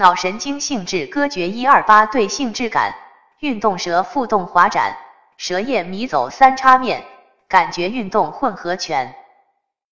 脑神经性质歌诀一二八对性质感，运动舌腹动滑展，舌叶迷走三叉面，感觉运动混合拳。